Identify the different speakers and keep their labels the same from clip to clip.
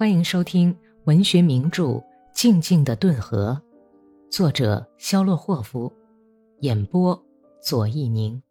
Speaker 1: 欢迎收听文学名著《静静的顿河》，作者肖洛霍夫，演播左一宁。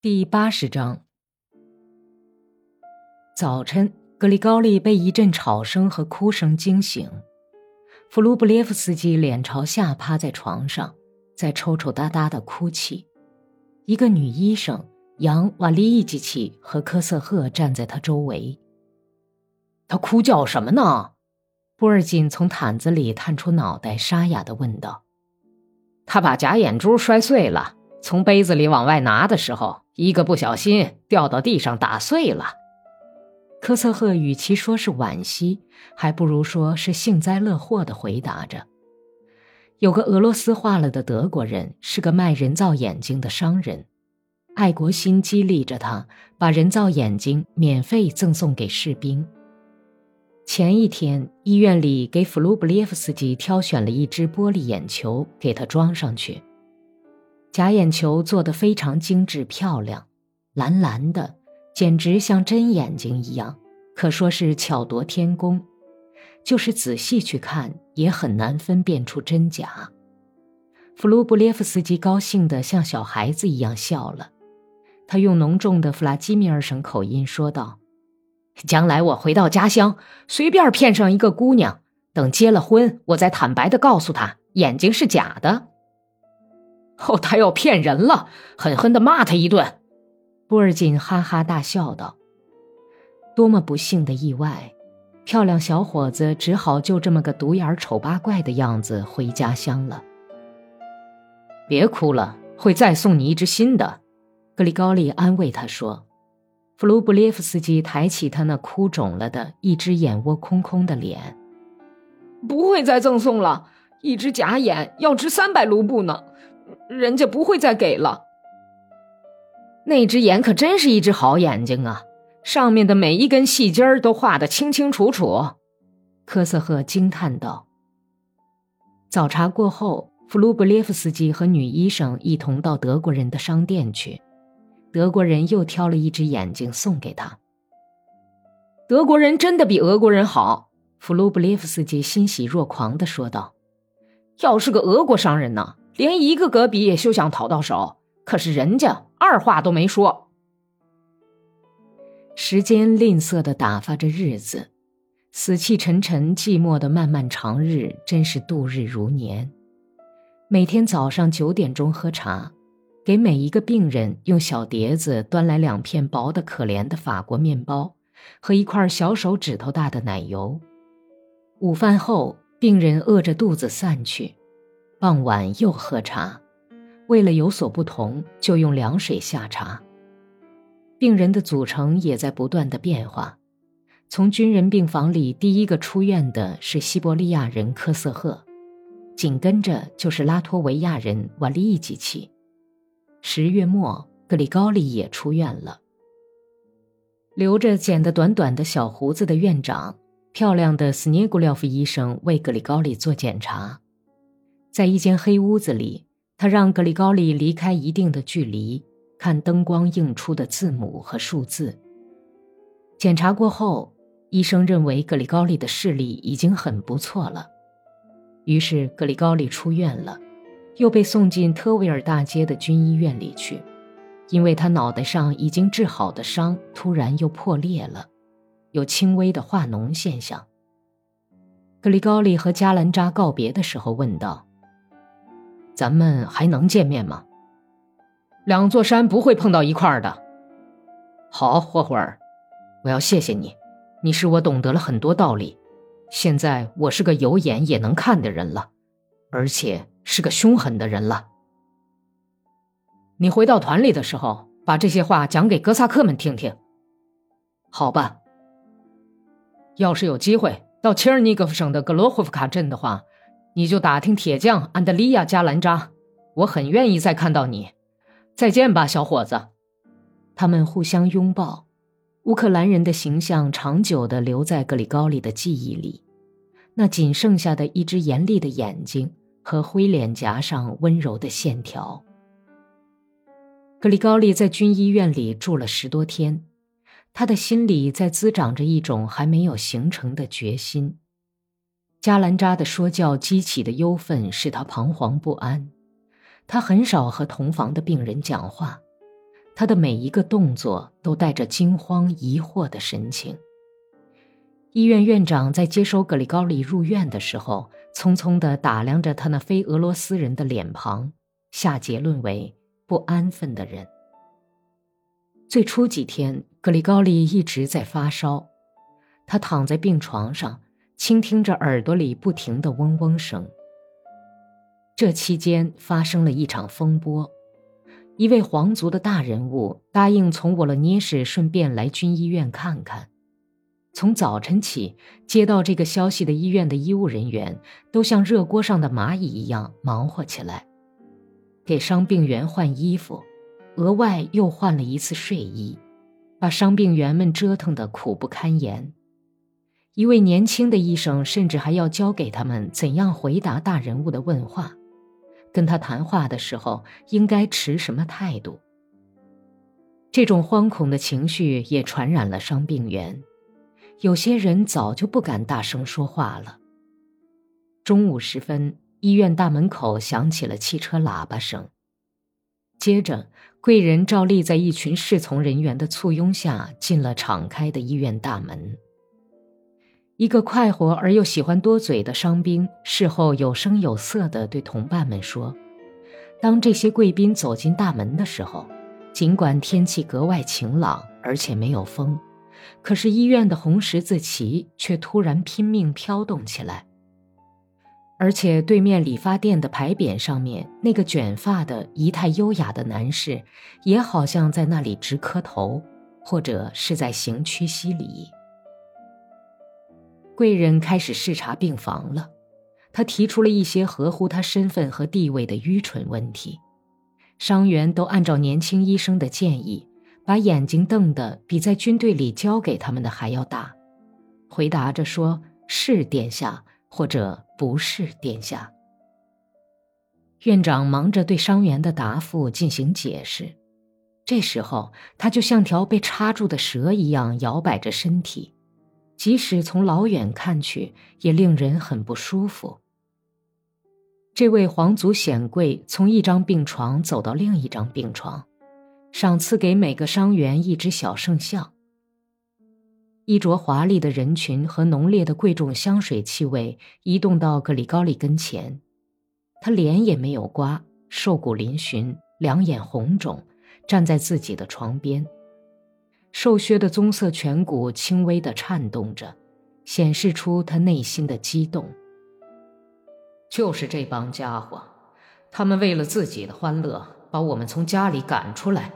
Speaker 1: 第八十章。早晨，格里高利被一阵吵声和哭声惊醒，弗鲁布列夫斯基脸朝下趴在床上，在抽抽搭搭的哭泣。一个女医生杨瓦利伊吉奇和科瑟赫站在他周围。
Speaker 2: 他哭叫什么呢？
Speaker 1: 波尔金从毯子里探出脑袋，沙哑的问道：“
Speaker 2: 他把假眼珠摔碎了，从杯子里往外拿的时候，一个不小心掉到地上打碎了。”
Speaker 1: 科瑟赫与其说是惋惜，还不如说是幸灾乐祸的回答着：“有个俄罗斯化了的德国人，是个卖人造眼睛的商人，爱国心激励着他，把人造眼睛免费赠送给士兵。”前一天，医院里给弗鲁布列夫斯基挑选了一只玻璃眼球，给他装上去。假眼球做得非常精致漂亮，蓝蓝的，简直像真眼睛一样，可说是巧夺天工。就是仔细去看，也很难分辨出真假。弗鲁布列夫斯基高兴得像小孩子一样笑了，他用浓重的弗拉基米尔省口音说道。
Speaker 2: 将来我回到家乡，随便骗上一个姑娘，等结了婚，我再坦白的告诉她眼睛是假的。哦，他要骗人了，狠狠的骂他一顿。
Speaker 1: 波尔金哈哈大笑道：“多么不幸的意外！漂亮小伙子只好就这么个独眼丑八怪的样子回家乡了。”
Speaker 2: 别哭了，会再送你一只新的。”
Speaker 1: 格里高利安慰他说。弗鲁布列夫斯基抬起他那哭肿了的一只眼窝空空的脸，
Speaker 3: 不会再赠送了。一只假眼要值三百卢布呢，人家不会再给了。
Speaker 2: 那只眼可真是一只好眼睛啊，上面的每一根细筋儿都画得清清楚楚。
Speaker 1: 科瑟赫惊叹道。早茶过后，弗鲁布列夫斯基和女医生一同到德国人的商店去。德国人又挑了一只眼睛送给他。
Speaker 2: 德国人真的比俄国人好，
Speaker 1: 弗鲁布列夫斯基欣喜若狂地说道：“
Speaker 2: 要是个俄国商人呢，连一个戈比也休想讨到手。可是人家二话都没说。”
Speaker 1: 时间吝啬地打发着日子，死气沉沉、寂寞的漫漫长日，真是度日如年。每天早上九点钟喝茶。给每一个病人用小碟子端来两片薄的可怜的法国面包和一块小手指头大的奶油。午饭后，病人饿着肚子散去。傍晚又喝茶，为了有所不同，就用凉水下茶。病人的组成也在不断的变化。从军人病房里第一个出院的是西伯利亚人科瑟赫，紧跟着就是拉脱维亚人瓦利伊吉奇。十月末，格里高利也出院了。留着剪得短短的小胡子的院长，漂亮的斯涅古廖夫医生为格里高利做检查。在一间黑屋子里，他让格里高利离开一定的距离，看灯光映出的字母和数字。检查过后，医生认为格里高利的视力已经很不错了，于是格里高利出院了。又被送进特维尔大街的军医院里去，因为他脑袋上已经治好的伤突然又破裂了，有轻微的化脓现象。格里高利和加兰扎告别的时候问道：“
Speaker 2: 咱们还能见面吗？两座山不会碰到一块儿的。”好，霍霍尔，我要谢谢你，你使我懂得了很多道理。现在我是个有眼也能看的人了，而且。是个凶狠的人了。你回到团里的时候，把这些话讲给哥萨克们听听，好吧？要是有机会到切尔尼戈夫省的格罗霍夫卡镇的话，你就打听铁匠安德利亚·加兰扎，我很愿意再看到你。再见吧，小伙子。
Speaker 1: 他们互相拥抱。乌克兰人的形象长久地留在格里高利的记忆里，那仅剩下的一只严厉的眼睛。和灰脸颊上温柔的线条。格里高利在军医院里住了十多天，他的心里在滋长着一种还没有形成的决心。加兰扎的说教激起的忧愤使他彷徨不安，他很少和同房的病人讲话，他的每一个动作都带着惊慌疑惑的神情。医院院长在接收格里高利入院的时候，匆匆地打量着他那非俄罗斯人的脸庞，下结论为不安分的人。最初几天，格里高利一直在发烧，他躺在病床上。倾听着耳朵里不停的嗡嗡声。这期间发生了一场风波，一位皇族的大人物答应从沃罗涅什顺便来军医院看看。从早晨起，接到这个消息的医院的医务人员都像热锅上的蚂蚁一样忙活起来，给伤病员换衣服，额外又换了一次睡衣，把伤病员们折腾得苦不堪言。一位年轻的医生甚至还要教给他们怎样回答大人物的问话，跟他谈话的时候应该持什么态度。这种惶恐的情绪也传染了伤病员，有些人早就不敢大声说话了。中午时分，医院大门口响起了汽车喇叭声，接着贵人照例在一群侍从人员的簇拥下进了敞开的医院大门。一个快活而又喜欢多嘴的伤兵事后有声有色地对同伴们说：“当这些贵宾走进大门的时候，尽管天气格外晴朗，而且没有风，可是医院的红十字旗却突然拼命飘动起来。而且对面理发店的牌匾上面那个卷发的仪态优雅的男士，也好像在那里直磕头，或者是在行屈膝礼。”贵人开始视察病房了，他提出了一些合乎他身份和地位的愚蠢问题，伤员都按照年轻医生的建议，把眼睛瞪得比在军队里教给他们的还要大，回答着说是殿下或者不是殿下。院长忙着对伤员的答复进行解释，这时候他就像条被插住的蛇一样摇摆着身体。即使从老远看去，也令人很不舒服。这位皇族显贵从一张病床走到另一张病床，赏赐给每个伤员一只小圣像。衣着华丽的人群和浓烈的贵重香水气味移动到格里高利跟前，他脸也没有刮，瘦骨嶙峋，两眼红肿，站在自己的床边。瘦削的棕色颧骨轻微的颤动着，显示出他内心的激动。
Speaker 2: 就是这帮家伙，他们为了自己的欢乐，把我们从家里赶出来，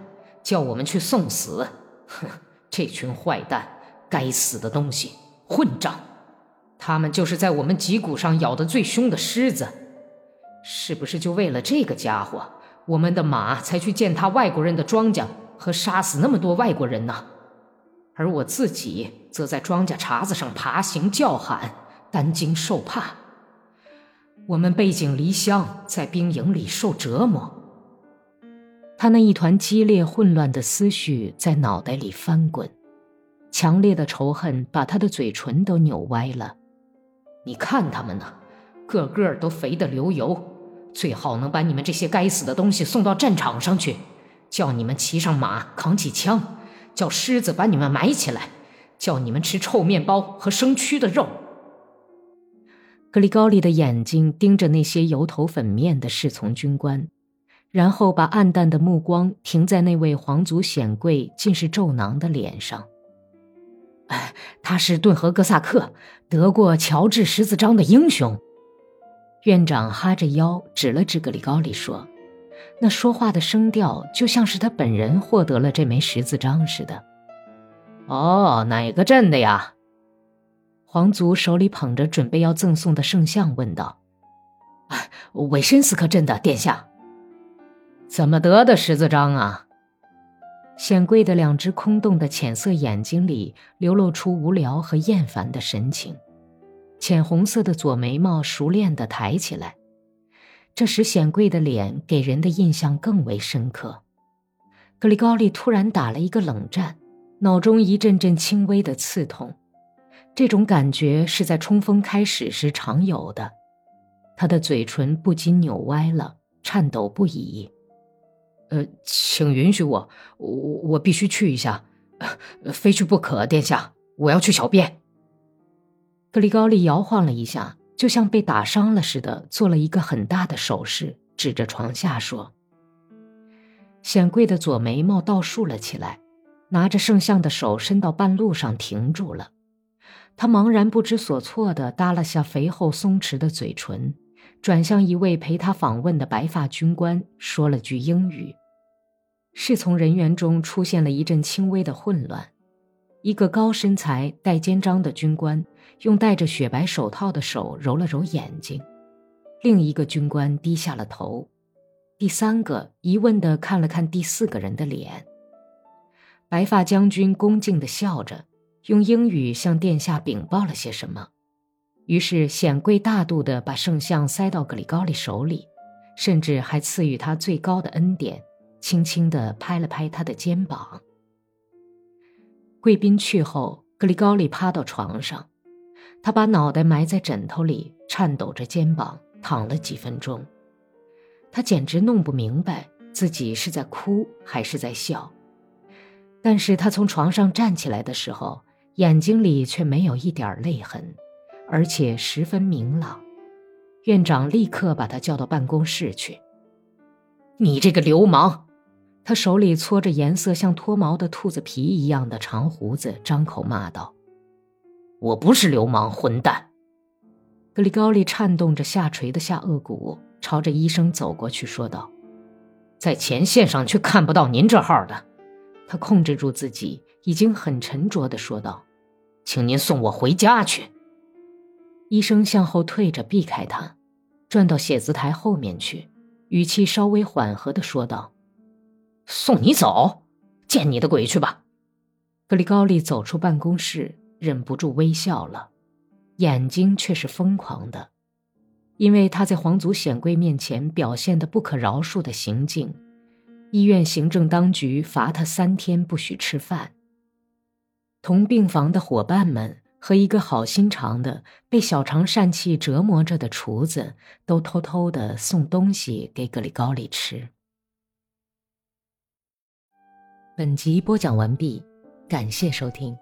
Speaker 2: 叫我们去送死。哼，这群坏蛋，该死的东西，混账！他们就是在我们脊骨上咬得最凶的狮子。是不是就为了这个家伙，我们的马才去践踏外国人的庄稼？和杀死那么多外国人呢，而我自己则在庄稼茬子上爬行叫喊，担惊受怕。我们背井离乡，在兵营里受折磨。
Speaker 1: 他那一团激烈混乱的思绪在脑袋里翻滚，强烈的仇恨把他的嘴唇都扭歪了。
Speaker 2: 你看他们呢，个个都肥得流油，最好能把你们这些该死的东西送到战场上去。叫你们骑上马，扛起枪，叫狮子把你们埋起来，叫你们吃臭面包和生蛆的肉。
Speaker 1: 格里高利的眼睛盯着那些油头粉面的侍从军官，然后把暗淡的目光停在那位皇族显贵尽是皱囊的脸上。
Speaker 2: 他是顿河哥萨克，得过乔治十字章的英雄。
Speaker 1: 院长哈着腰指了指格里高利说。那说话的声调就像是他本人获得了这枚十字章似的。
Speaker 2: 哦，哪个镇的呀？
Speaker 1: 皇族手里捧着准备要赠送的圣像，问道：“啊
Speaker 2: 韦申斯克镇的殿下。怎么得的十字章啊？”
Speaker 1: 显贵的两只空洞的浅色眼睛里流露出无聊和厌烦的神情，浅红色的左眉毛熟练地抬起来。这使显贵的脸给人的印象更为深刻。格里高利突然打了一个冷战，脑中一阵阵轻微的刺痛，这种感觉是在冲锋开始时常有的。他的嘴唇不禁扭歪了，颤抖不已。
Speaker 2: 呃，请允许我，我我必须去一下，非去不可，殿下，我要去小便。
Speaker 1: 格里高利摇晃了一下，就像被打伤了似的，做了一个很大的手势，指着床下说：“显贵的左眉毛倒竖了起来，拿着圣像的手伸到半路上停住了。他茫然不知所措地耷拉下肥厚松弛的嘴唇，转向一位陪他访问的白发军官，说了句英语。侍从人员中出现了一阵轻微的混乱。一个高身材、带肩章的军官用戴着雪白手套的手揉了揉眼睛，另一个军官低下了头，第三个疑问地看了看第四个人的脸。白发将军恭敬地笑着，用英语向殿下禀报了些什么，于是显贵大度地把圣像塞到格里高利手里，甚至还赐予他最高的恩典，轻轻地拍了拍他的肩膀。贵宾去后，格里高利趴到床上，他把脑袋埋在枕头里，颤抖着肩膀躺了几分钟。他简直弄不明白自己是在哭还是在笑。但是他从床上站起来的时候，眼睛里却没有一点泪痕，而且十分明朗。院长立刻把他叫到办公室去。
Speaker 2: 你这个流氓！
Speaker 1: 他手里搓着颜色像脱毛的兔子皮一样的长胡子，张口骂道：“
Speaker 2: 我不是流氓，混蛋！”
Speaker 1: 格里高利颤动着下垂的下颚骨，朝着医生走过去，说道：“
Speaker 2: 在前线上却看不到您这号的。”
Speaker 1: 他控制住自己，已经很沉着的说道：“
Speaker 2: 请您送我回家去。”
Speaker 1: 医生向后退着避开他，转到写字台后面去，语气稍微缓和的说道。
Speaker 2: 送你走，见你的鬼去吧！
Speaker 1: 格里高利走出办公室，忍不住微笑了，眼睛却是疯狂的，因为他在皇族显贵面前表现的不可饶恕的行径。医院行政当局罚他三天不许吃饭。同病房的伙伴们和一个好心肠的被小肠疝气折磨着的厨子，都偷偷的送东西给格里高利吃。本集播讲完毕，感谢收听。